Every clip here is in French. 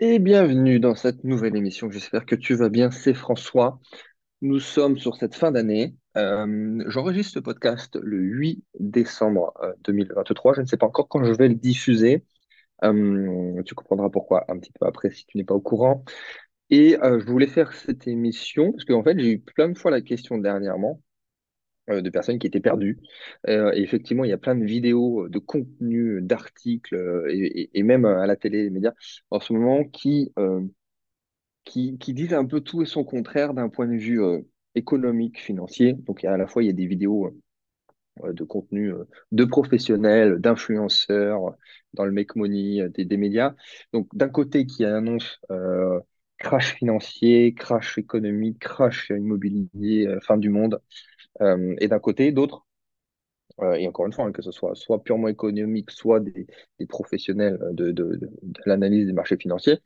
Et bienvenue dans cette nouvelle émission. J'espère que tu vas bien. C'est François. Nous sommes sur cette fin d'année. Euh, j'enregistre ce podcast le 8 décembre euh, 2023. Je ne sais pas encore quand je vais le diffuser. Euh, tu comprendras pourquoi un petit peu après si tu n'es pas au courant. Et euh, je voulais faire cette émission parce qu'en fait, j'ai eu plein de fois la question dernièrement euh, de personnes qui étaient perdues. Euh, et effectivement, il y a plein de vidéos, euh, de contenus, d'articles euh, et, même à la télé, les médias en ce moment qui, euh, disent un peu tout et son contraire d'un point de vue euh, économique, financier. Donc, à la fois, il y a des vidéos euh, de contenu euh, de professionnels, d'influenceurs, dans le make money, euh, des, des médias. Donc, d'un côté, qui annonce euh, crash financier, crash économique, crash immobilier, euh, fin du monde. Euh, et d'un côté, d'autres euh, et encore une fois, hein, que ce soit soit purement économique, soit des, professionnels de, l'analyse des marchés financiers,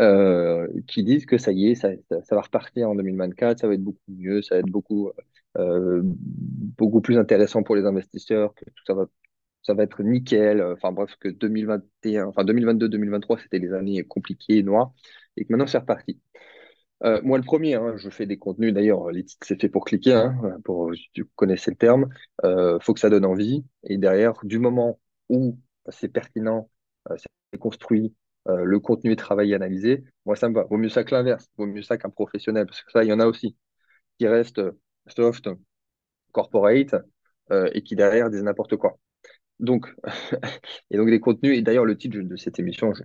euh, qui disent que ça y est, ça, va repartir en 2024, ça va être beaucoup mieux, ça va être beaucoup, beaucoup plus intéressant pour les investisseurs, que tout ça va, ça va être nickel. Enfin bref, que 2021, enfin 2022-2023, c'était les années compliquées, noires, et que maintenant c'est reparti. Euh, moi, le premier, hein, je fais des contenus, d'ailleurs, les titres, c'est fait pour cliquer, hein, pour, tu connaissais le terme, euh, faut que ça donne envie. Et derrière, du moment où c'est pertinent, euh, c'est construit, euh, le contenu est travaillé, analysé, moi, ça me va. Vaut mieux ça que l'inverse, vaut mieux ça qu'un professionnel, parce que ça, il y en a aussi qui restent euh, soft, corporate, euh, et qui derrière disent n'importe quoi. Donc, et donc des contenus, et d'ailleurs le titre de cette émission, je,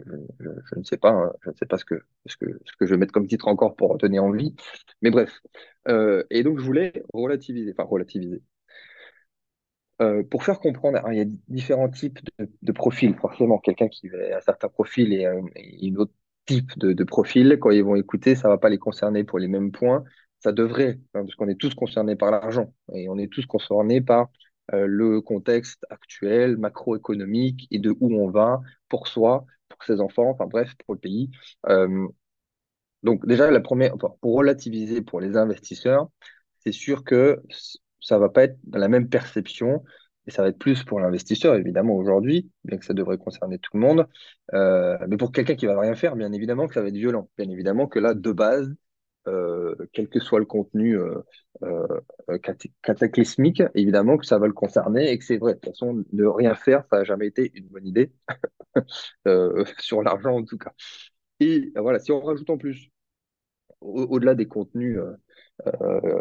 ne sais pas, hein, je ne sais pas ce que, ce que, je vais mettre comme titre encore pour donner envie, mais bref. Euh, et donc je voulais relativiser, enfin relativiser. Euh, pour faire comprendre, alors, il y a différents types de, profils, forcément, quelqu'un qui a un certain profil et, un et une autre type de, profil, quand ils vont écouter, ça va pas les concerner pour les mêmes points, ça devrait, hein, parce qu'on est tous concernés par l'argent, et on est tous concernés par euh, le contexte actuel, macroéconomique, et de où on va pour soi, pour ses enfants, enfin bref, pour le pays. Euh, donc déjà, la première, pour relativiser pour les investisseurs, c'est sûr que ça va pas être dans la même perception et ça va être plus pour l'investisseur, évidemment, aujourd'hui, bien que ça devrait concerner tout le monde. Euh, mais pour quelqu'un qui va rien faire, bien évidemment que ça va être violent. Bien évidemment que là, de base, euh, quel que soit le contenu euh, euh, cataclysmique, évidemment que ça va le concerner et que c'est vrai. De toute façon, ne rien faire, ça n'a jamais été une bonne idée, sur l'argent en tout cas. Et voilà, si on rajoute en plus au- au-delà des contenus,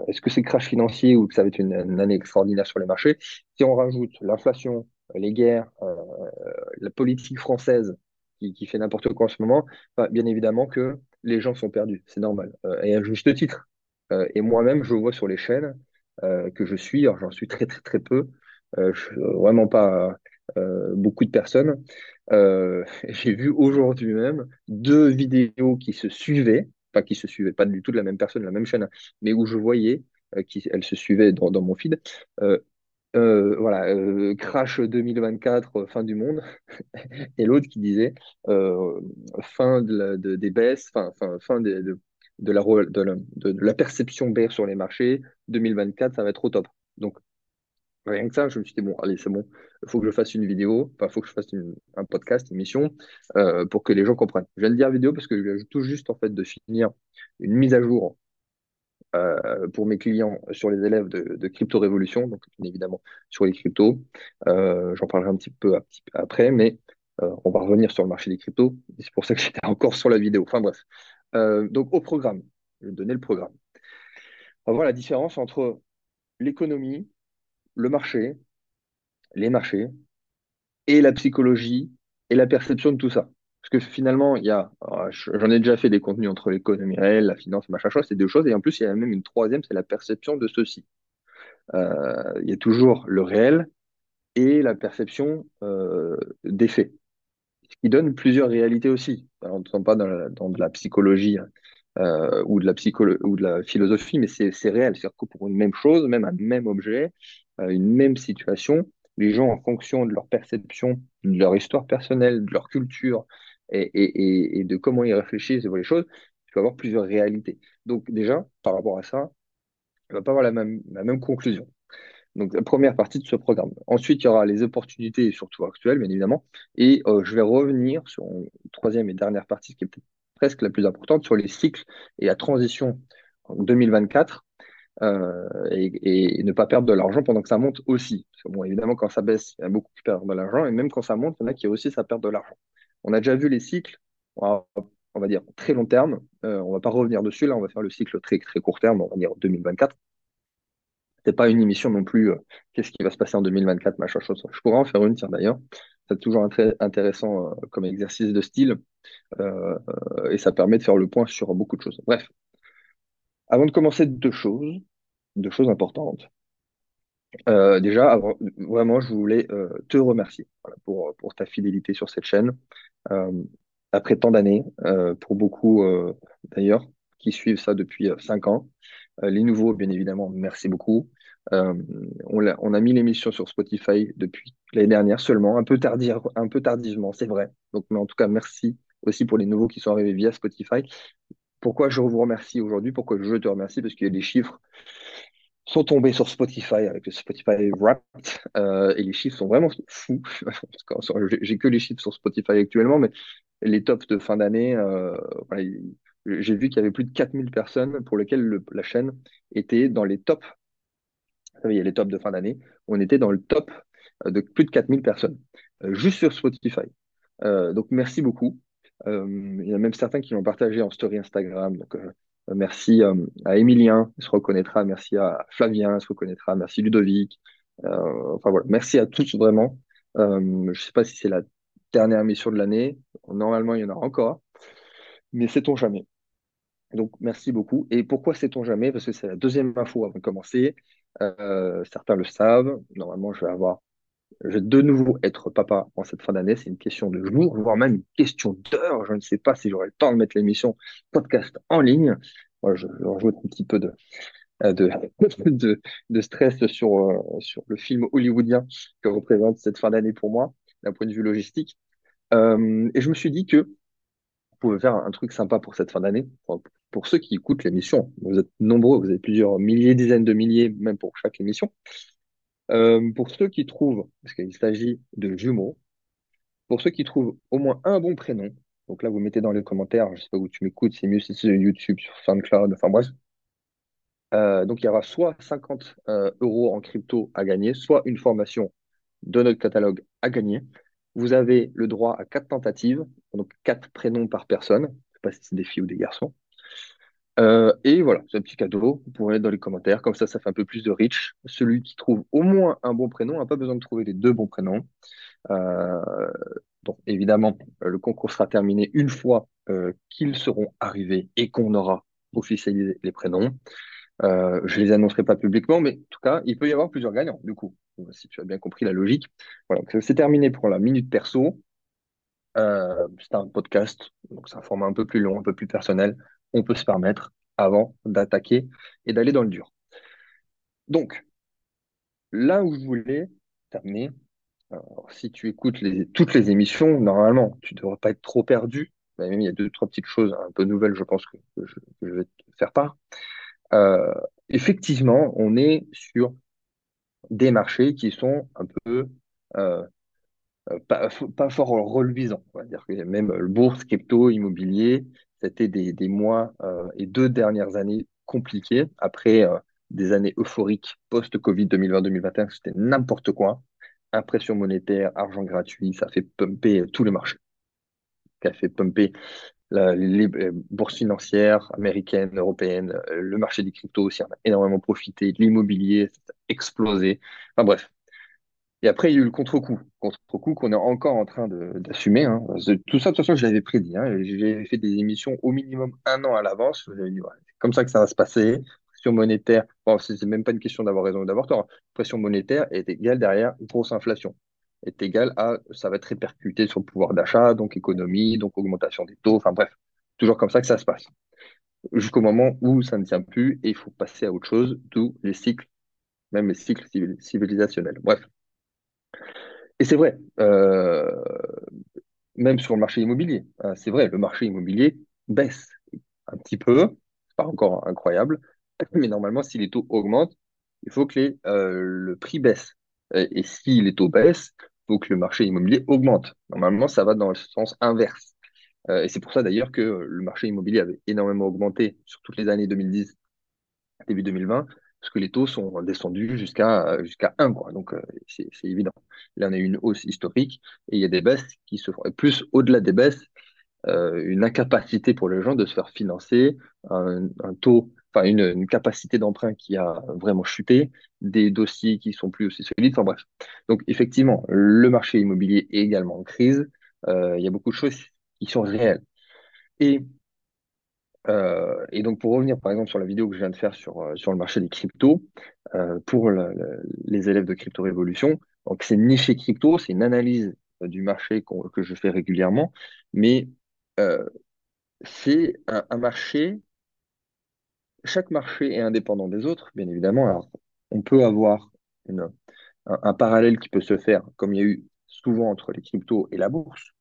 est-ce que c'est crash financier ou que ça va être une, année extraordinaire sur les marchés? Si on rajoute l'inflation, les guerres, la politique française qui, qui fait n'importe quoi en ce moment, bah, bien évidemment que les gens sont perdus, c'est normal, Euh, et à juste titre. Euh, et moi-même, je vois sur les chaînes euh, que je suis, alors j'en suis très très très peu, je, vraiment pas beaucoup de personnes. J'ai vu aujourd'hui même deux vidéos qui se suivaient pas qui se suivaient, pas du tout de la même personne, la même chaîne, mais où je voyais euh, qu'elles se suivaient dans, mon feed. Euh, voilà, euh, crash 2024, euh, fin du monde, et l'autre qui disait fin de la- de- des baisses, fin, fin, fin de, de, la, de, la, perception bear sur les marchés, 2024, ça va être au top. Donc, rien que ça, je me suis dit, bon, allez, c'est bon, il faut que je fasse une vidéo, enfin, il faut que je fasse une- un podcast, une émission, pour que les gens comprennent. Je viens de dire vidéo parce que je viens tout juste, en fait, de finir une mise à jour euh, pour mes clients sur les élèves de, Crypto Révolution, donc évidemment sur les cryptos. Euh, j'en parlerai un petit peu, après, mais euh, on va revenir sur le marché des cryptos. C'est pour ça que j'étais encore sur la vidéo. Enfin bref. Donc au programme, je vais donner le programme. On va voir la différence entre l'économie, le marché, les marchés et la psychologie et la perception de tout ça. Parce que finalement, il y a, je- j'en ai déjà fait des contenus entre l'économie réelle, la finance, machin chose, c'est deux choses. Et en plus, il y a même une troisième, c'est la perception de ceci. Euh, il y a toujours le réel et la perception euh, des faits, ce qui donne plusieurs réalités aussi. Alors, on ne tombe pas dans, la- de la psychologie euh, ou de la ou de la philosophie, mais c'est réel. C'est-à-dire que pour une même chose, même un même objet, euh, une même situation, les gens, en fonction de leur perception, de leur histoire personnelle, de leur culture et, de comment ils réfléchissent et voient les choses, tu vas avoir plusieurs réalités. Donc déjà, par rapport à ça, tu vas pas avoir la même, conclusion. Donc, la première partie de ce programme. Ensuite, il y aura les opportunités, surtout actuelles, bien évidemment. Et euh, je vais revenir sur une troisième et dernière partie, qui est peut-être presque la plus importante, sur les cycles et la transition en 2024 euh, et, ne pas perdre de l'argent pendant que ça monte aussi. Parce que, bon, évidemment, quand ça baisse, il y a beaucoup qui perdent de l'argent, et même quand ça monte, il y en a qui aussi ça perd de l'argent. On a déjà vu les cycles, on va, dire très long terme. Euh, on va pas revenir dessus, là, on va faire le cycle très, très court terme, on va dire 2024. C'est pas une émission non plus, euh, qu'est-ce qui va se passer en 2024, machin chose. Je pourrais en faire une, tiens d'ailleurs. C'est toujours intéressant comme exercice de style, et ça permet de faire le point sur beaucoup de choses. Bref, avant de commencer, deux choses, deux choses importantes. Euh, déjà, vraiment, je voulais euh, te remercier pour, ta fidélité sur cette chaîne. Euh, après tant d'années, pour beaucoup d'ailleurs, qui suivent ça depuis cinq ans. les nouveaux, bien évidemment, merci beaucoup. on, a, a mis l'émission sur Spotify depuis l'année dernière seulement, un peu, tardive, un peu tardivement, c'est vrai. Donc, mais en tout cas, merci aussi pour les nouveaux qui sont arrivés via Spotify pourquoi je vous remercie aujourd'hui, pourquoi je te remercie, parce que les chiffres sont tombés sur Spotify avec le Spotify Wrapped euh, et les chiffres sont vraiment fous. J'ai que les chiffres sur Spotify actuellement, mais les tops de fin d'année, euh, j'ai vu qu'il y avait plus de 4000 personnes pour lesquelles la chaîne était dans les tops. il y a les tops de fin d'année. On était dans le top de plus de 4000 personnes, euh, juste sur Spotify. donc merci beaucoup. Euh, il y en a même certains qui l'ont partagé en story Instagram. Euh, merci euh, à Emilien, il se reconnaîtra. Merci à Flavien, il se reconnaîtra. Merci Ludovic. enfin voilà, merci à tous vraiment. je ne sais pas si c'est la dernière mission de l'année. Normalement, il y en aura encore, mais sait-on jamais. Donc, merci beaucoup. Et pourquoi sait-on jamais? Parce que c'est la deuxième info avant de commencer. certains le savent. Normalement, je vais avoir je vais de nouveau être papa en cette fin d'année. C'est une question de jour, voire même une question d'heure. Je ne sais pas si j'aurai le temps de mettre l'émission podcast en ligne. Moi, je, rajoute un petit peu de, euh, stress sur, euh, sur le film hollywoodien que représente cette fin d'année pour moi, d'un point de vue logistique. Euh, et je me suis dit que vous pouvez faire un truc sympa pour cette fin d'année. Pour, ceux qui écoutent l'émission, vous êtes nombreux, vous avez plusieurs milliers, dizaines de milliers, même pour chaque émission. Euh, pour ceux qui trouvent, parce qu'il s'agit de jumeaux, pour ceux qui trouvent au moins un bon prénom, donc là vous mettez dans les commentaires, je ne sais pas où tu m'écoutes, c'est mieux si c'est YouTube, sur SoundCloud, enfin bref. Euh, donc il y aura soit 50 euh, euros en crypto à gagner, soit une formation de notre catalogue à gagner. Vous avez le droit à quatre tentatives, donc quatre prénoms par personne. Je ne sais pas si c'est des filles ou des garçons. Euh, et voilà, c'est un petit cadeau. Vous pouvez mettre dans les commentaires. Comme ça, ça fait un peu plus de reach. Celui qui trouve au moins un bon prénom n'a pas besoin de trouver les deux bons prénoms. Euh, donc, évidemment, le concours sera terminé une fois euh, qu'ils seront arrivés et qu'on aura officialisé les prénoms. je les annoncerai pas publiquement, mais en tout cas, il peut y avoir plusieurs gagnants, du coup, si tu as bien compris la logique. Voilà, c'est terminé pour la minute perso. c'est un podcast, donc c'est un format un peu plus long, un peu plus personnel on peut se permettre avant d'attaquer et d'aller dans le dur. Donc, là où je voulais t'amener, si tu écoutes toutes les émissions, normalement, tu ne devrais pas être trop perdu. il y a deux, trois petites choses un peu nouvelles, je pense, que, je, vais te faire part. Euh, effectivement, on est sur des marchés qui sont un peu euh, euh, pas, fort reluisants. On va dire même le bourse, crypto, immobilier, c'était des, mois euh, et deux dernières années compliquées. Après euh, des années euphoriques post-Covid 2020-2021, c'était n'importe quoi. Impression monétaire, argent gratuit, ça fait pumper tout le marché. Ça fait pumper les bourses financières américaines, européennes, le marché des cryptos aussi en a énormément profité, l'immobilier, a explosé. Enfin bref, et après, il y a eu le contre-coup. Contre-coup qu'on est encore en train d'assumer. Hein. Tout ça, de toute façon, je l'avais prédit. Hein. J'ai fait des émissions au minimum un an à l'avance. C'est comme ça que ça va se passer. Pression monétaire, bon, c'est même pas une question d'avoir raison ou d'avoir tort. Pression monétaire est égale derrière grosse inflation. Est égale à, ça va être répercuté sur le pouvoir d'achat, donc économie, donc augmentation des taux. Enfin bref, toujours comme ça que ça se passe. Jusqu'au moment où ça ne tient plus et il faut passer à autre chose, d'où les cycles, même les cycles civilisationnels. Bref. Et c'est vrai, euh, même sur le marché immobilier, hein, c'est vrai, le marché immobilier baisse un petit peu, c'est pas encore incroyable, mais normalement, si les taux augmentent, il faut que euh, le prix baisse. Et, si les taux baissent, il faut que le marché immobilier augmente. Normalement, ça va dans le sens inverse. Euh, et c'est pour ça d'ailleurs que le marché immobilier avait énormément augmenté sur toutes les années 2010, début 2020, parce que les taux sont descendus jusqu'à jusqu'à 1, quoi. Donc, euh, c'est évident. Là, on a eu une hausse historique et il y a des baisses qui se font. Et plus au-delà des baisses, euh, une incapacité pour les gens de se faire financer, un, taux, enfin une, capacité d'emprunt qui a vraiment chuté, des dossiers qui sont plus aussi solides, enfin bref. Donc effectivement, le marché immobilier est également en crise. Euh, il y a beaucoup de choses qui sont réelles. Et, euh, et donc pour revenir par exemple sur la vidéo que je viens de faire sur, euh, sur le marché des cryptos, euh, pour le- le- les élèves de Crypto Révolution, donc c'est niché crypto, c'est une analyse du marché que je fais régulièrement, mais c'est un, marché, chaque marché est indépendant des autres, bien évidemment. Alors, on peut avoir un parallèle qui peut se faire, comme il y a eu souvent entre les cryptos et la bourse,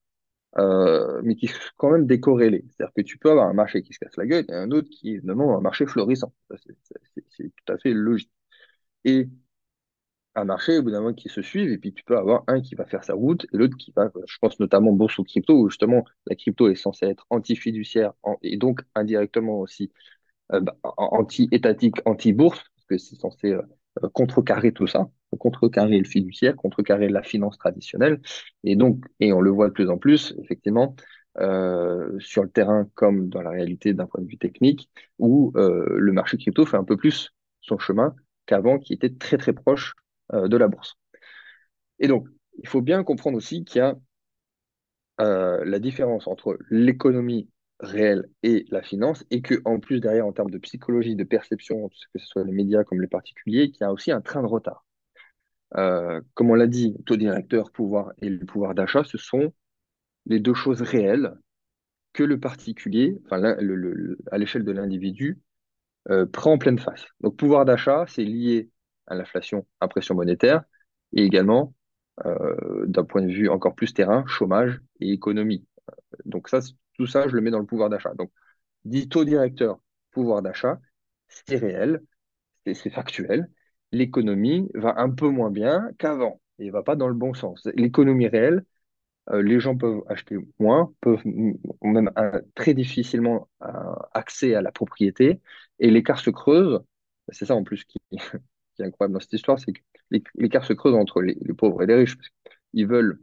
euh, mais qui sont quand même décorrélés. C'est-à-dire que tu peux avoir un marché qui se casse la gueule et un autre qui est un marché florissant. C'est tout à fait logique. Et un marché, au bout d'un moment, qui se suivent, et puis tu peux avoir un qui va faire sa route et l'autre qui va, je pense notamment bourse ou crypto, où justement la crypto est censée être anti-fiduciaire et donc indirectement aussi euh, bah, anti-étatique, anti-bourse, parce que c'est censé euh, euh, contrecarrer tout ça, contrecarrer le fiduciaire, contrecarrer la finance traditionnelle. Et donc, et on le voit de plus en plus, effectivement, euh, sur le terrain comme dans la réalité d'un point de vue technique, où euh, le marché crypto fait un peu plus son chemin qu'avant, qui était très très proche euh, de la bourse. Et donc, il faut bien comprendre aussi qu'il y a la différence entre l'économie réelle et la finance, et que en plus derrière, en termes de psychologie, de perception, que ce soit les médias comme les particuliers, qu'il y a aussi un train de retard. Euh, comme on l'a dit, taux directeur, pouvoir et le pouvoir d'achat, ce sont les deux choses réelles que le particulier, enfin le- à l'échelle de l'individu, euh, prend en pleine face. Donc pouvoir d'achat, c'est lié à l'inflation, impression monétaire, et également, euh, d'un point de vue encore plus terrain, chômage et économie. Donc ça, tout ça, je le mets dans le pouvoir d'achat. Donc, dit taux directeur, pouvoir d'achat, c'est réel, c'est factuel. L'économie va un peu moins bien qu'avant et va pas dans le bon sens. L'économie réelle, euh, les gens peuvent acheter moins, peuvent même très difficilement euh, accès à la propriété et l'écart se creuse. C'est ça en plus qui, est incroyable dans cette histoire, c'est que l'é- l'écart se creuse entre les, pauvres et les riches. Qu'ils veulent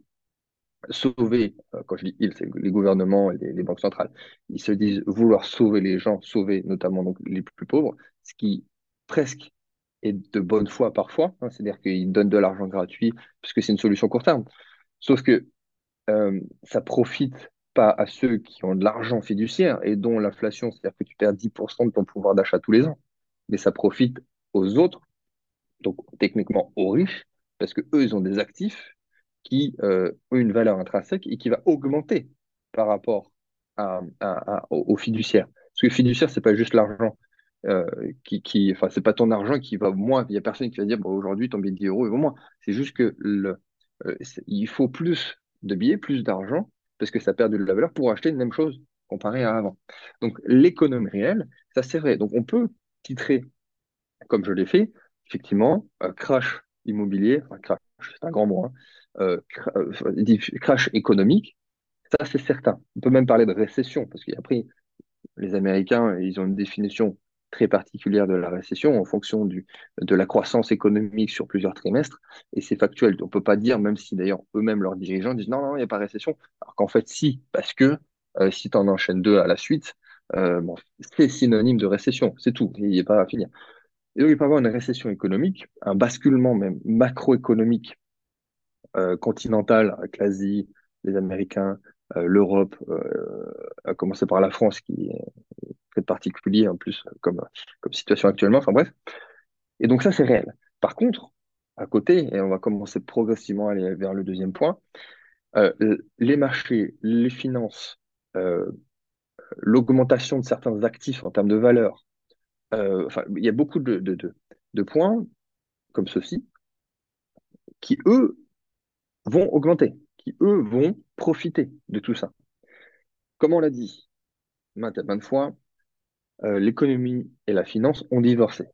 sauver, euh, quand je dis ils, c'est les gouvernements et les, les banques centrales, ils se disent vouloir sauver les gens, sauver notamment donc les plus pauvres, ce qui presque est de bonne foi parfois, hein, c'est-à-dire qu'ils donnent de l'argent gratuit puisque c'est une solution court terme. Sauf que euh, ça profite pas à ceux qui ont de l'argent fiduciaire et dont l'inflation, c'est-à-dire que tu perds 10% de ton pouvoir d'achat tous les ans, mais ça profite aux autres donc techniquement aux riches, parce que eux, ils ont des actifs qui euh, ont une valeur intrinsèque et qui va augmenter par rapport à, à- à- au, au fiduciaire. Parce que fiduciaire, c'est pas juste l'argent euh, qui, qui, enfin, c'est pas ton argent qui va moins. Il y a personne qui va dire, bon, aujourd'hui, ton billet de 10 euros, vaut moins. C'est juste que le, euh, il faut plus de billets, plus d'argent, parce que ça perd de la valeur pour acheter une même chose comparé à avant. Donc, l'économie réelle, ça c'est vrai. Donc, on peut titrer comme je l'ai fait, effectivement, euh, crash immobilier, crash, c'est un grand mot, hein, cra- crash économique, ça c'est certain. On peut même parler de récession, parce qu'après, les Américains, ils ont une définition très particulière de la récession en fonction du, de la croissance économique sur plusieurs trimestres, et c'est factuel. On ne peut pas dire, même si d'ailleurs eux-mêmes, leurs dirigeants, disent non, non, il n'y a pas récession, alors qu'en fait, si, parce que euh, si tu en enchaînes deux à la suite, euh, c'est synonyme de récession, c'est tout, il n'y a pas à finir. Et donc, il peut y avoir une récession économique, un basculement même macroéconomique euh, continental avec l'Asie, les Américains, l'Europe, euh, à commencer par la France qui est très particulier en plus comme, comme situation actuellement. Enfin bref. Et donc ça, c'est réel. Par contre, à côté, et on va commencer progressivement à aller vers le deuxième point, euh, les marchés, les finances, euh, l'augmentation de certains actifs en termes de valeur, euh, enfin, il y a beaucoup de, de, de, de points comme ceci qui, eux, vont augmenter, qui, eux, vont profiter de tout ça. Comme on l'a dit maintes et maintes fois, euh, l'économie et la finance ont divorcé.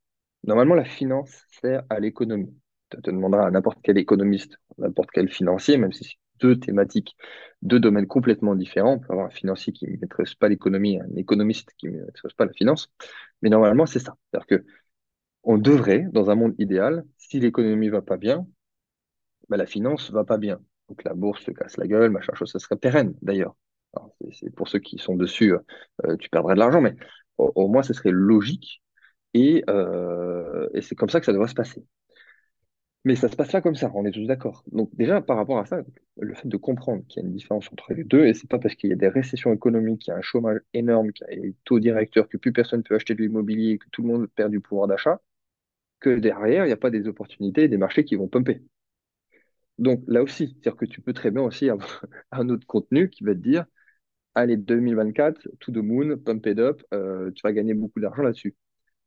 Normalement, la finance sert à l'économie. Tu te demanderas à n'importe quel économiste, n'importe quel financier, même si deux thématiques, deux domaines complètement différents. On peut avoir un financier qui ne maîtrise pas l'économie, un économiste qui ne maîtrise pas la finance. Mais normalement, c'est ça. C'est-à-dire que on devrait, dans un monde idéal, si l'économie va pas bien, bah, la finance va pas bien. Donc la bourse se casse la gueule, machin chose, ça serait pérenne d'ailleurs. C'est pour ceux qui sont dessus, euh, tu perdrais de l'argent, mais au, moins ce serait logique et, euh, et c'est comme ça que ça devrait se passer. Mais ça se passe pas comme ça, on est tous d'accord. Donc déjà, par rapport à ça, le fait de comprendre qu'il y a une différence entre les deux, et c'est pas parce qu'il y a des récessions économiques, qu'il y a un chômage énorme, qu'il y a des taux directeurs, que plus personne peut acheter de l'immobilier, que tout le monde perd du pouvoir d'achat, que derrière, il n'y a pas des opportunités, des marchés qui vont pumper. Donc là aussi, c'est-à-dire que tu peux très bien aussi avoir un autre contenu qui va te dire, allez, 2024, to the moon, pump it up, euh, tu vas gagner beaucoup d'argent là-dessus.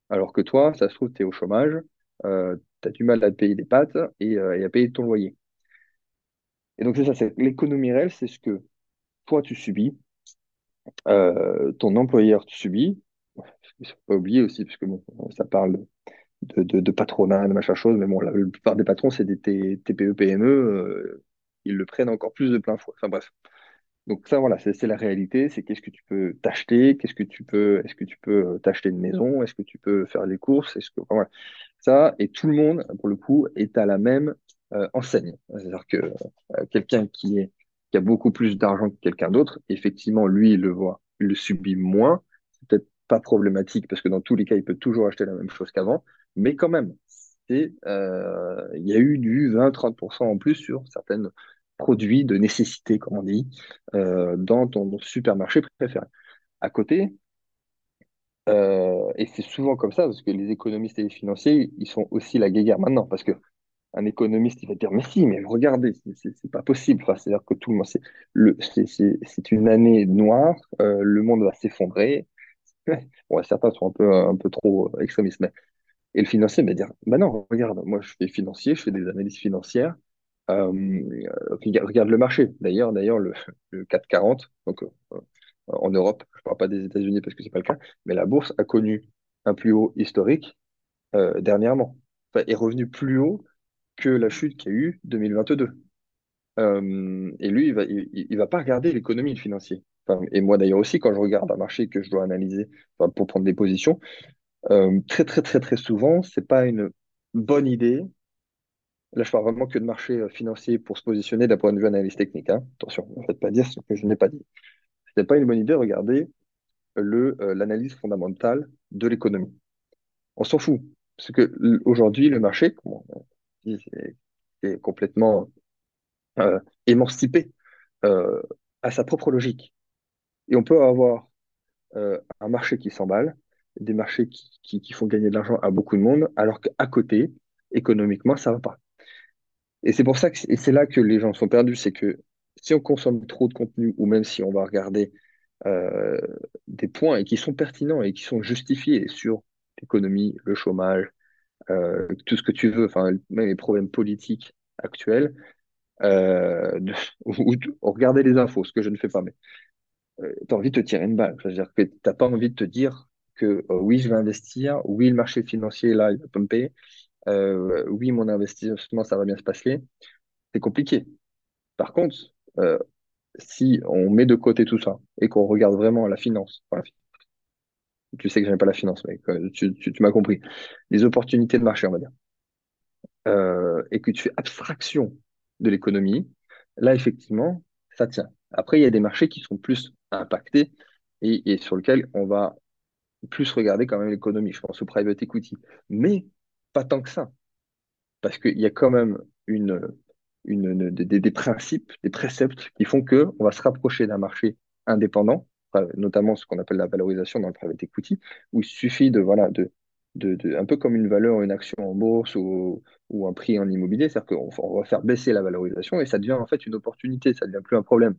Alors que toi, ça se trouve, tu es au chômage, euh, tu as du mal à te payer des et, euh, et à payer ton loyer. Et donc c'est ça, c'est l'économie réelle, c'est ce que toi tu subis, ton employeur tu subis. Il ne faut pas oublier aussi, parce que ça parle de, de, de patronat, de machin chose, mais bon, la, la plupart des patrons, c'est des T- TPE, PME, euh, ils le prennent encore plus de plein fouet. Enfin bref. Donc ça, voilà, c'est la réalité, c'est qu'est-ce que tu peux t'acheter, qu'est-ce que tu peux, est-ce que tu peux euh, t'acheter une maison, est-ce que tu peux faire les courses, est-ce que, enfin, voilà. Ça, et tout le monde, pour le coup, est à la même euh, enseigne. C'est-à-dire que euh, quelqu'un qui est, qui a beaucoup plus d'argent que quelqu'un d'autre, effectivement, lui, il le voit, il le subit moins. C'est peut-être pas problématique parce que dans tous les cas, il peut toujours acheter la même chose qu'avant, mais quand même, euh, il y a eu du 20-30% en plus sur certains produits de nécessité, comme on dit, euh, dans ton supermarché préféré. À côté, euh, et c'est souvent comme ça, parce que les économistes et les financiers, ils sont aussi la guéguerre maintenant, parce que un économiste, il va dire, mais si, mais regardez, c'est pas possible. Enfin, c'est-à-dire que tout le monde, c'est une année noire, le monde va s'effondrer. Bon, certains sont un peu, un peu trop euh, extrémistes, mais et le financier va dire, bah non, regarde, moi je fais financier, je fais des analyses financières. Euh, regarde, le marché. D'ailleurs, d'ailleurs, le, le CAC 40, donc euh, en Europe, je ne parle pas des États-Unis parce que c'est pas le cas, mais la bourse a connu un plus haut historique dernièrement. Enfin, est revenu plus haut que la chute qu'il y a eu 2022. Euh, et lui, il va, il, il va pas regarder l'économie le financier. Et moi d'ailleurs aussi, quand je regarde un marché que je dois analyser pour prendre des positions, euh, très très très très souvent, c'est pas une bonne idée. Là, je parle vraiment que de marché euh, financier pour se positionner d'un point de vue analyse technique. Hein. Attention, ne faites pas dire ce que je n'ai pas dit. Ce n'est pas une bonne idée de regarder euh, l'analyse fondamentale de l'économie. On s'en fout. Parce que aujourd'hui, le marché, comme on dit, c'est complètement émancipé à sa propre logique. Et on peut avoir euh, un marché qui s'emballe, des marchés qui, font gagner de l'argent à beaucoup de monde, alors qu'à côté, économiquement, ça va pas. Et c'est pour ça que, c'est là que les gens sont perdus, c'est que si on consomme trop de contenu, ou même si on va regarder euh, des points et qui sont pertinents et qui sont justifiés sur l'économie, le chômage, euh, tout ce que tu veux, enfin même les problèmes politiques actuels, euh, ou, regarder les infos, ce que je ne fais pas, mais tu as envie de te tirer une balle. C'est-à-dire que tu n'as pas envie de te dire que euh, oui, je vais investir, oui, le marché financier, là, il va pumper, euh, oui, mon investissement, ça va bien se passer. C'est compliqué. Par contre, euh, si on met de côté tout ça et qu'on regarde vraiment la finance, enfin, tu sais que j'aime pas la finance, mais tu, tu, tu m'as compris, les opportunités de marché, on va dire, euh, et que tu fais abstraction de l'économie, là, effectivement, ça tient. Après, il y a des marchés qui sont plus impactés et, sur lesquels on va plus regarder quand même l'économie. Je pense au private equity, mais pas tant que ça, parce qu'il y a quand même une, des, principes, des préceptes qui font que on va se rapprocher d'un marché indépendant, notamment ce qu'on appelle la valorisation dans le private equity, où il suffit de, voilà, de, un peu comme une valeur, une action en bourse ou, un prix en immobilier, c'est-à-dire qu'on on va faire baisser la valorisation et ça devient en fait une opportunité, ça devient plus un problème.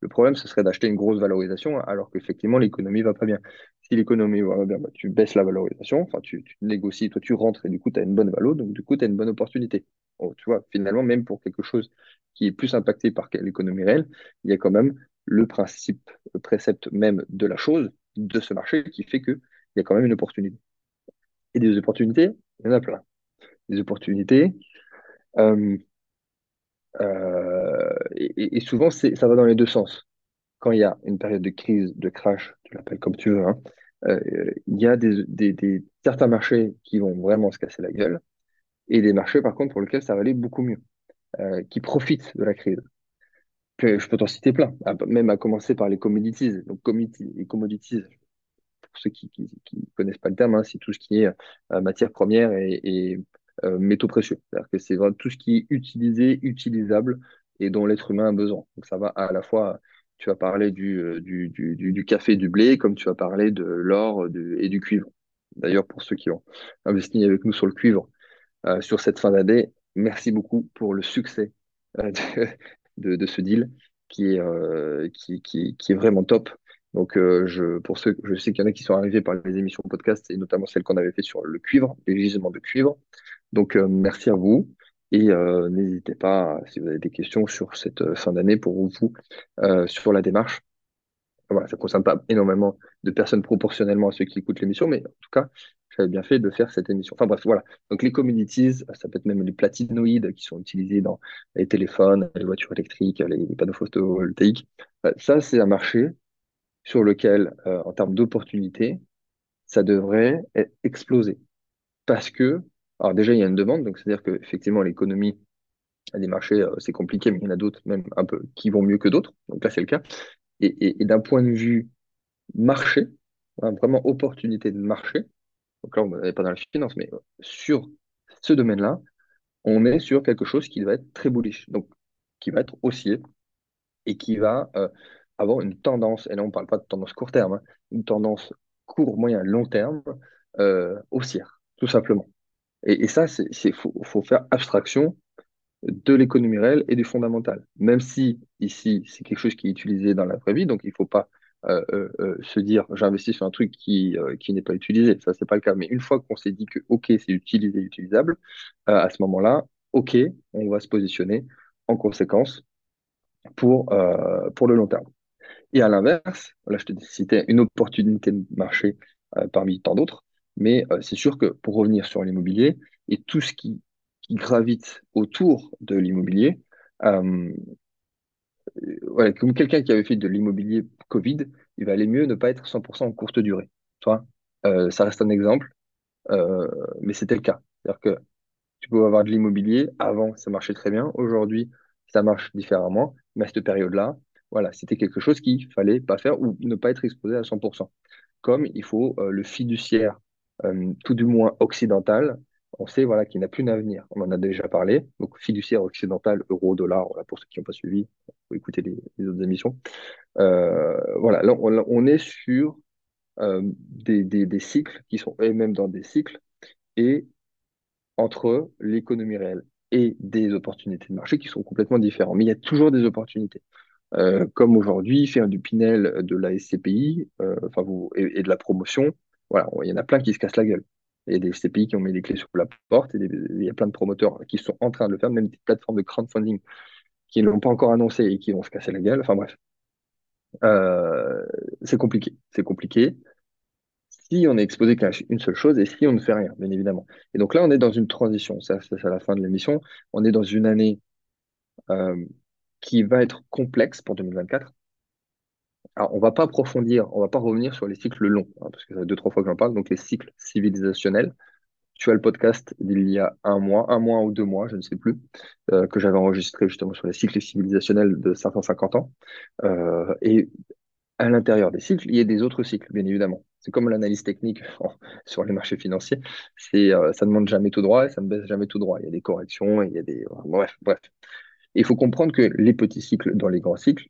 Le problème, ce serait d'acheter une grosse valorisation alors qu'effectivement, l'économie va pas bien. Si l'économie va bien, bah, tu baisses la valorisation, enfin, tu, tu négocies, toi, tu rentres et du coup, tu as une bonne valo, donc du coup, tu as une bonne opportunité. Oh, tu vois, finalement, même pour quelque chose qui est plus impacté par l'économie réelle, il y a quand même le principe, le précepte même de la chose, de ce marché, qui fait qu'il y a quand même une opportunité. Et des opportunités, il y en a plein. Des opportunités, euh, Euh, et, souvent, ça va dans les deux sens. Quand il y a une période de crise, de crash, tu l'appelles comme tu veux, hein, euh, il y a certains marchés qui vont vraiment se casser la gueule et des marchés, par contre, pour lesquels ça va aller beaucoup mieux, euh, qui profitent de la crise. Je peux t'en citer plein, même à commencer par les commodities. Donc, commodities, les commodities, pour ceux qui ne connaissent pas le terme, hein, c'est tout ce qui est matière première et euh, métaux précieux. C'est-à-dire que c'est tout ce qui est utilisé, utilisable et dont l'être humain a besoin. Donc ça va à la fois, tu vas parler du, euh, du, du, du café, du blé, comme tu vas parler de l'or et du cuivre. D'ailleurs, pour ceux qui ont investi avec nous sur le cuivre euh, sur cette fin d'année, merci beaucoup pour le succès de, de, ce deal qui est, qui est vraiment top. Donc, euh, je, pour ceux, je sais qu'il y en a qui sont arrivés par les émissions podcast et notamment celle qu'on avait fait sur le cuivre, les gisements de cuivre. Donc, euh, merci à vous. Et euh, n'hésitez pas, si vous avez des questions sur cette euh, fin d'année pour vous, sur la démarche. Voilà, ça ne concerne pas énormément de personnes proportionnellement à ceux qui écoutent l'émission, mais en tout cas, j'avais bien fait de faire cette émission. Enfin bref, voilà. Donc les commodities, ça peut être même les platinoïdes qui sont utilisés dans les téléphones, les voitures électriques, les, les panneaux photovoltaïques. Ça, c'est un marché sur lequel, euh, en termes d'opportunités, ça devrait exploser. Parce que, alors déjà, il y a une demande, donc c'est-à-dire qu'effectivement, l'économie des marchés, euh, c'est compliqué, mais il y en a d'autres même un peu qui vont mieux que d'autres. Donc là, c'est le cas. Et d'un point de vue marché, hein, vraiment opportunité de marché, donc là, on n'est pas dans la finance, mais sur ce domaine-là, on est sur quelque chose qui va être très bullish, donc qui va être haussier et qui va euh, avoir une tendance, et là on ne parle pas de tendance court terme, hein, une tendance court, moyen, long terme, euh, haussière, tout simplement. Et, ça, il faut, faut, faire abstraction de l'économie réelle et du fondamental. Même si ici, c'est quelque chose qui est utilisé dans la vraie vie, donc il ne faut pas euh, euh, se dire j'investis sur un truc qui, qui n'est pas utilisé. Ça, c'est pas le cas. Mais une fois qu'on s'est dit que OK, c'est utilisé, utilisable, à ce moment-là, OK, on va se positionner en conséquence pour, pour le long terme. Et à l'inverse, là, je te citais une opportunité de marché euh, parmi tant d'autres, mais euh, c'est sûr que pour revenir sur l'immobilier et tout ce qui, qui gravite autour de l'immobilier, euh, voilà, comme quelqu'un qui avait fait de l'immobilier Covid, il va aller mieux ne pas être 100% en courte durée. Toi, euh, ça reste un exemple, euh, mais c'était le cas. C'est-à-dire que tu peux avoir de l'immobilier, avant ça marchait très bien, aujourd'hui ça marche différemment, mais à cette période-là, voilà, c'était quelque chose qu'il fallait pas faire ou ne pas être exposé à 100%. Comme il faut euh, le fiduciaire, euh, tout du moins occidental, on sait voilà, qu'il n'a plus d'avenir. On en a déjà parlé. Donc, fiduciaire occidental, euro, dollar, voilà, pour ceux qui n'ont pas suivi, il faut écouter les, les autres émissions. Euh, voilà, là, on, est sur des, des, cycles qui sont, et même dans des cycles, et entre l'économie réelle et des opportunités de marché qui sont complètement différents. Mais il y a toujours des opportunités. Euh, comme aujourd'hui, faire du Pinel, de la SCPI, euh, vous, et, de la promotion, voilà, il y en a plein qui se cassent la gueule. Il y a des SCPI qui ont mis les clés sur la porte, et il y a plein de promoteurs qui sont en train de le faire, même des plateformes de crowdfunding qui ne l'ont pas encore annoncé et qui vont se casser la gueule. Enfin bref, euh, c'est compliqué. C'est compliqué si on est exposé qu'à une seule chose et si on ne fait rien, bien évidemment. Et donc là, on est dans une transition. Ça, c'est à la fin de l'émission. On est dans une année euh, qui va être complexe pour 2024. Alors, on va pas approfondir, on va pas revenir sur les cycles longs, hein, parce que ça fait deux, trois fois que j'en parle, donc les cycles civilisationnels. Tu as le podcast d'il y a un mois, un mois ou deux mois, je ne sais plus, euh, que j'avais enregistré justement sur les cycles civilisationnels de 550 ans. Euh, et à l'intérieur des cycles, il y a des autres cycles, bien évidemment. C'est comme l'analyse technique sur les marchés financiers. C'est, euh, ça ne monte jamais tout droit et ça ne baisse jamais tout droit. Il y a des corrections, il y a des, bref, bref. Il faut comprendre que les petits cycles dans les grands cycles,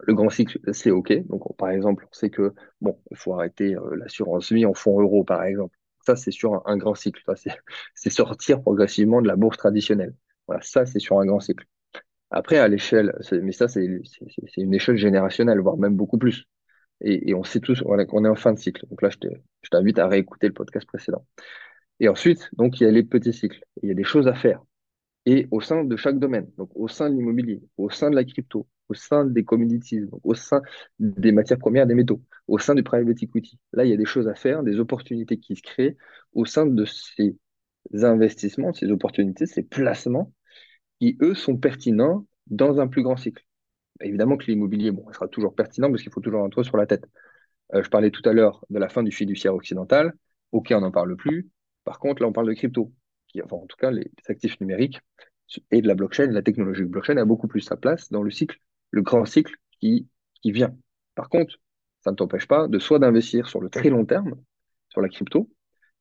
le grand cycle, c'est OK. Donc, par exemple, on sait que, bon, il faut arrêter euh, l'assurance vie en fonds euros, par exemple. Ça, c'est sur un, grand cycle. C'est sortir progressivement de la bourse traditionnelle. Voilà, ça, c'est sur un grand cycle. Après, à l'échelle, mais ça, c'est une échelle générationnelle, voire même beaucoup plus. Et, on sait tous qu'on est en fin de cycle. Donc là, je t'invite à réécouter le podcast précédent. Et ensuite, donc, il y a les petits cycles. Il y a des choses à faire. Et au sein de chaque domaine, donc au sein de l'immobilier, au sein de la crypto, au sein des commodities, donc au sein des matières premières, des métaux, au sein du private equity. Là, il y a des choses à faire, des opportunités qui se créent au sein de ces investissements, ces opportunités, ces placements qui, eux, sont pertinents dans un plus grand cycle. Évidemment que l'immobilier, bon, sera toujours pertinent parce qu'il faut toujours un toit sur la tête. Euh, je parlais tout à l'heure de la fin du fiduciaire occidental. OK, on n'en parle plus. Par contre, là, on parle de crypto, enfin, en tout cas, les, actifs numériques et de la blockchain. La technologie blockchain a beaucoup plus sa place dans le cycle, le grand cycle qui, qui vient. Par contre, ça ne t'empêche pas de soit d'investir sur le très long terme, sur la crypto,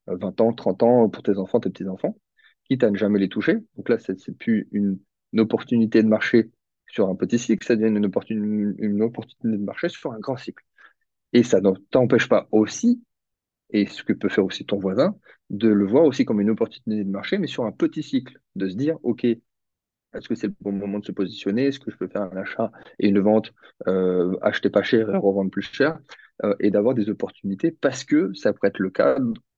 20 euh, ans, 30 ans pour tes enfants, tes petits-enfants, quitte à ne jamais les toucher. Donc là, c'est plus une, opportunité de marché sur un petit cycle, ça devient une, une opportunité de marché sur un grand cycle. Et ça ne t'empêche pas aussi, et ce que peut faire aussi ton voisin, de le voir aussi comme une opportunité de marché, mais sur un petit cycle, de se dire, OK, est-ce que c'est le bon moment de se positionner? Est-ce que je peux faire un achat et une vente, euh, acheter pas cher et revendre plus cher, euh, et d'avoir des opportunités parce que ça pourrait être le cas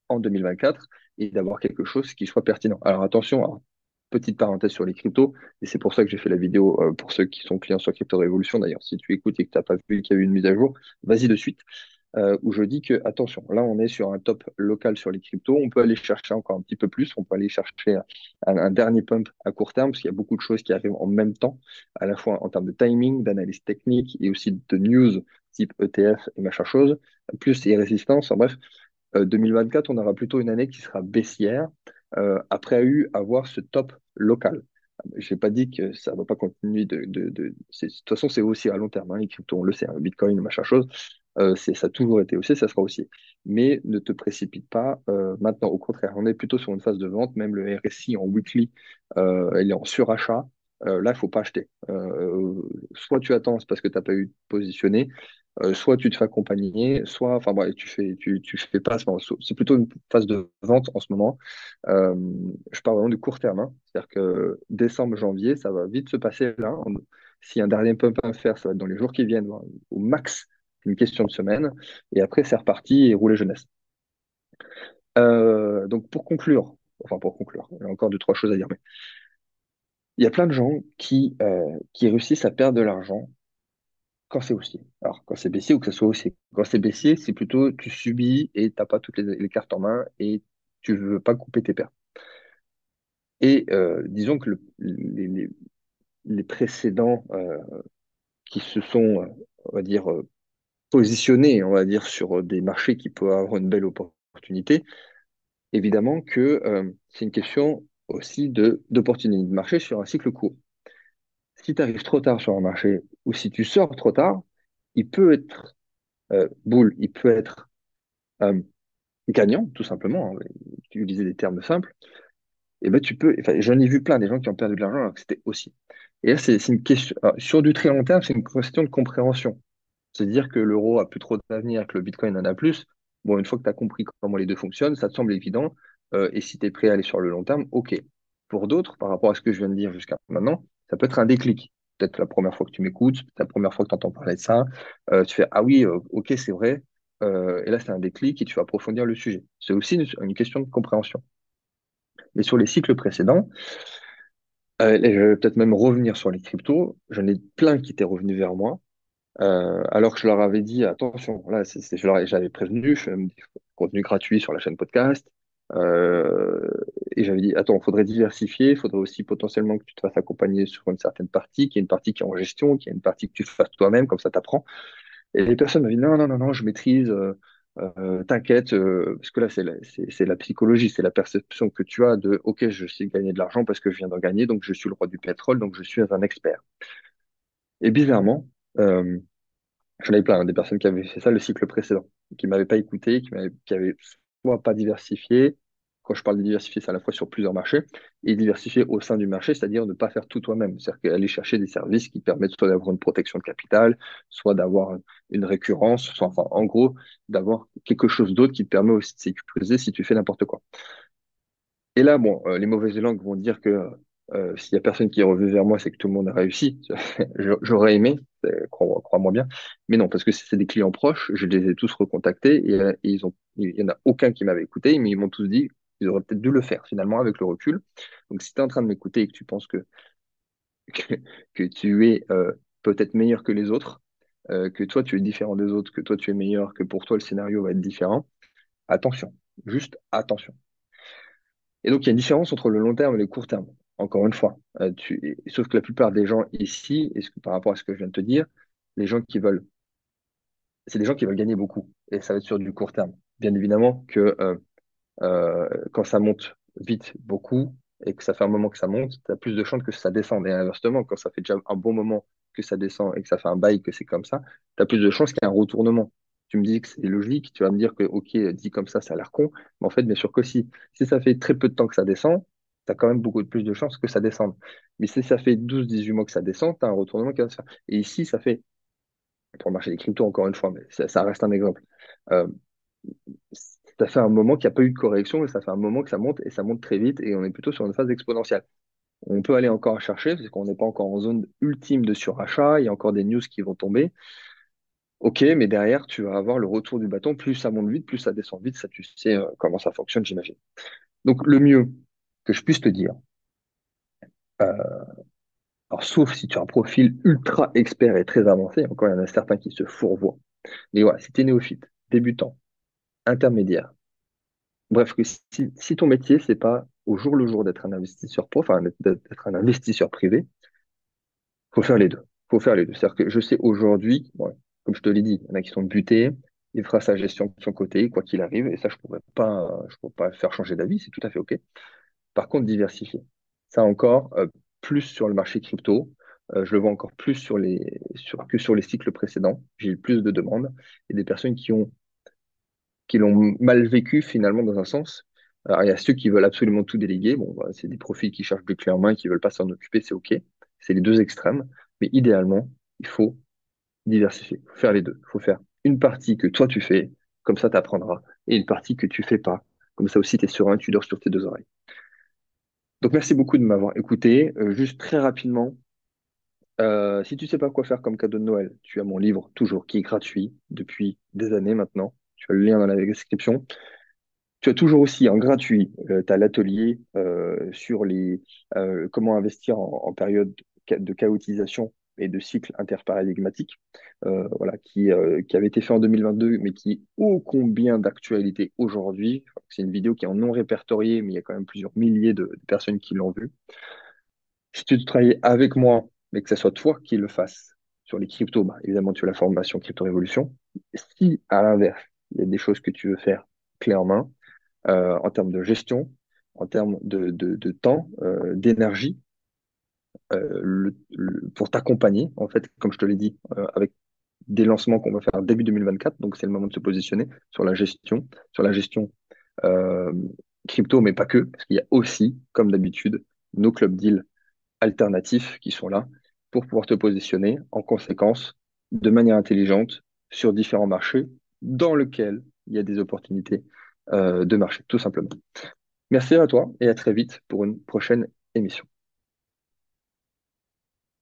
en 2024 et d'avoir quelque chose qui soit pertinent. Alors attention, petite parenthèse sur les cryptos, et c'est pour ça que j'ai fait la vidéo euh, pour ceux qui sont clients sur Crypto Révolution. D'ailleurs, si tu écoutes et que tu n'as pas vu qu'il y a eu une mise à jour, vas-y de suite. Euh, où je dis que, attention, là, on est sur un top local sur les cryptos. On peut aller chercher encore un petit peu plus. On peut aller chercher un, dernier pump à court terme, parce qu'il y a beaucoup de choses qui arrivent en même temps, à la fois en termes de timing, d'analyse technique et aussi de news type ETF et machin chose, plus les résistances. En bref, 2024, euh, on aura plutôt une année qui sera baissière, euh, après eu avoir ce top local. Je n'ai pas dit que ça ne va pas continuer de. de, de, de toute façon, c'est aussi à long terme. Hein, les cryptos, on le sait, hein, Bitcoin, machin chose. Euh, ça a toujours été aussi, ça sera aussi. Mais ne te précipite pas euh, maintenant. Au contraire, on est plutôt sur une phase de vente. Même le RSI en weekly, euh, il est en surachat. là, il ne faut pas acheter. soit tu attends, c'est parce que tu n'as pas eu positionné. soit tu te fais accompagner, soit, enfin, tu fais, tu fais pas. C'est plutôt une phase de vente en ce moment. je parle vraiment du court terme. Hein. C'est-à-dire que décembre, janvier, ça va vite se passer là. Si un dernier pump à faire, ça va être dans les jours qui viennent, au max une question de semaine, et après c'est reparti et rouler jeunesse. Euh, donc pour conclure, enfin pour conclure, il y a encore deux, trois choses à dire, mais il y a plein de gens qui, euh, qui réussissent à perdre de l'argent quand c'est haussier. Alors quand c'est baissier ou que ce soit haussier. Quand c'est baissier, c'est plutôt tu subis et tu n'as pas toutes les, cartes en main et tu veux pas couper tes pertes. Et euh, disons que les, les, précédents qui se sont, on va dire, positionné, on va dire, sur des marchés qui peuvent avoir une belle opportunité, évidemment que euh, c'est une question aussi d'opportunité de, marché sur un cycle court. Si tu arrives trop tard sur un marché ou si tu sors trop tard, il peut être euh, boule, il peut être euh, gagnant, tout simplement. Hein, utiliser des termes simples. Et ben tu peux, j'en ai vu plein des gens qui ont perdu de l'argent alors que c'était aussi. Et là, c'est une question, sur du très long terme, c'est une question de compréhension c'est dire que l'euro a plus trop d'avenir, que le Bitcoin en a plus. Bon, une fois que tu as compris comment les deux fonctionnent, ça te semble évident. Euh, et si tu es prêt à aller sur le long terme, OK. Pour d'autres, par rapport à ce que je viens de dire jusqu'à maintenant, ça peut être un déclic. Peut-être la première fois que tu m'écoutes, la première fois que tu entends parler de ça, euh, tu fais Ah oui, euh, OK, c'est vrai. et là, c'est un déclic et tu vas approfondir le sujet. C'est aussi une, question de compréhension. Mais sur les cycles précédents, je vais peut-être même revenir sur les cryptos. J'en ai plein qui étaient revenus vers moi euh, alors que je leur avais dit, attention, là, j'avais prévenu, je fais du contenu gratuit sur la chaîne podcast. Euh, et j'avais dit, attends, il faudrait diversifier, il faudrait aussi potentiellement que tu te fasses accompagner sur une certaine partie, qu'il y ait une partie qui est en gestion, qu'il y ait une partie que tu fasses toi-même, comme ça t'apprends. Et les personnes m'ont dit, non, non, non, non, je maîtrise, euh, euh t'inquiète, euh, parce que là, c'est la, c'est, la psychologie, c'est la perception que tu as de, OK, je sais gagner de l'argent parce que je viens d'en gagner, donc je suis le roi du pétrole, donc je suis un expert. Et bizarrement, euh, j'en avais plein, hein, des personnes qui avaient fait ça le cycle précédent, qui m'avaient pas écouté, qui m'avaient, qui avaient soit pas diversifié. Quand je parle de diversifier, c'est à la fois sur plusieurs marchés et diversifier au sein du marché, c'est-à-dire ne pas faire tout toi-même. C'est-à-dire aller chercher des services qui permettent soit d'avoir une protection de capital, soit d'avoir une récurrence, soit, enfin, en gros, d'avoir quelque chose d'autre qui te permet aussi de sécuriser si tu fais n'importe quoi. Et là, bon, euh, les mauvaises langues vont dire que euh, s'il y a personne qui est revenu vers moi, c'est que tout le monde a réussi. J'aurais aimé, crois-moi bien. Mais non, parce que c'est des clients proches, je les ai tous recontactés et, euh, il y en a aucun qui m'avait écouté, mais ils m'ont tous dit qu'ils auraient peut-être dû le faire finalement avec le recul. Donc si tu es en train de m'écouter et que tu penses que, que, tu es euh, peut-être meilleur que les autres, que toi tu es différent des autres, que toi tu es meilleur, que pour toi le scénario va être différent, attention, juste attention. Et donc, il y a une différence entre le long terme et le court terme. Encore une fois. Euh. Sauf que la plupart des gens ici, par rapport à ce que je viens de te dire, les gens qui veulent, c'est des gens qui veulent gagner beaucoup. Et ça va être sur du court terme. Bien évidemment que euh, euh, quand ça monte vite beaucoup et que ça fait un moment que ça monte, tu as plus de chances que ça descende. Et inversement, quand ça fait déjà un bon moment que ça descend et que ça fait un bail que c'est comme ça, tu as plus de chances qu'il y ait un retournement. Tu me dis que c'est logique, tu vas me dire que, OK, dit comme ça, ça a l'air con, mais en fait, bien sûr que si. Si ça fait très peu de temps que ça descend, tu as quand même beaucoup plus de chances que ça descende. Mais si ça fait 12-18 mois que ça descend, tu as un retournement qui va se faire. Et ici, ça fait, pour le marché des cryptos, encore une fois, mais ça, reste un exemple. Euh, ça fait un moment qu'il n'y a pas eu de correction et ça fait un moment que ça monte et ça monte très vite et on est plutôt sur une phase exponentielle. On peut aller encore chercher parce qu'on n'est pas encore en zone ultime de surachat, il y a encore des news qui vont tomber. Ok, mais derrière, tu vas avoir le retour du bâton. Plus ça monte vite, plus ça descend vite. Ça, tu sais euh, comment ça fonctionne, j'imagine. Donc, le mieux que je puisse te dire, euh, alors, sauf si tu as un profil ultra expert et très avancé, encore il y en a certains qui se fourvoient. Mais voilà, si tu es néophyte, débutant, intermédiaire, bref, que si, ton métier, c'est pas au jour le jour d'être un investisseur pro, enfin d'être un investisseur privé, faut faire les deux. faut faire les deux. C'est-à-dire que je sais aujourd'hui, comme je te l'ai dit, il y en a qui sont butés, il fera sa gestion de son côté, quoi qu'il arrive, et ça, je ne pourrais pas, je pourrais pas faire changer d'avis, c'est tout à fait OK. Par contre, diversifier. Ça encore, euh, plus sur le marché crypto, euh, je le vois encore plus sur les, que sur les cycles précédents. J'ai eu plus de demandes et des personnes qui ont qui l'ont mal vécu finalement dans un sens. Alors, il y a ceux qui veulent absolument tout déléguer. Bon, c'est des profils qui cherchent des clés en main et qui veulent pas s'en occuper, c'est OK. C'est les deux extrêmes. Mais idéalement, il faut diversifier. Il faut faire les deux. Il faut faire une partie que toi tu fais, comme ça tu apprendras, et une partie que tu fais pas. Comme ça aussi, tu es serein, tu dors sur tes deux oreilles. Donc, merci beaucoup de m'avoir écouté. Euh, juste très rapidement, euh, si tu sais pas quoi faire comme cadeau de Noël, tu as mon livre toujours qui est gratuit depuis des années maintenant. Tu as le lien dans la description. Tu as toujours aussi en gratuit, euh, tu as l'atelier sur les comment investir en période de chaotisation et de cycle interparadigmatique, euh, voilà, qui, euh, qui avait été fait en 2022, mais qui est ô combien d'actualité aujourd'hui. C'est une vidéo qui est en non répertoriée, mais il y a quand même plusieurs milliers de, personnes qui l'ont vue. Si tu travailles avec moi, mais que ce soit toi qui le fasses sur les cryptos, bah, évidemment, tu as la formation Crypto Révolution. Si, à l'inverse, il y a des choses que tu veux faire clé en main, euh, en termes de gestion, en termes de, temps, d'énergie, euh, pour t'accompagner, en fait, comme je te l'ai dit, euh, avec des lancements qu'on va faire début 2024. Donc, c'est le moment de se positionner sur la gestion, sur la gestion euh, crypto, mais pas que, parce qu'il y a aussi, comme d'habitude, nos clubs deals alternatifs qui sont là pour pouvoir te positionner en conséquence de manière intelligente sur différents marchés dans lesquels il y a des opportunités de marché, tout simplement. Merci à toi et à très vite pour une prochaine émission.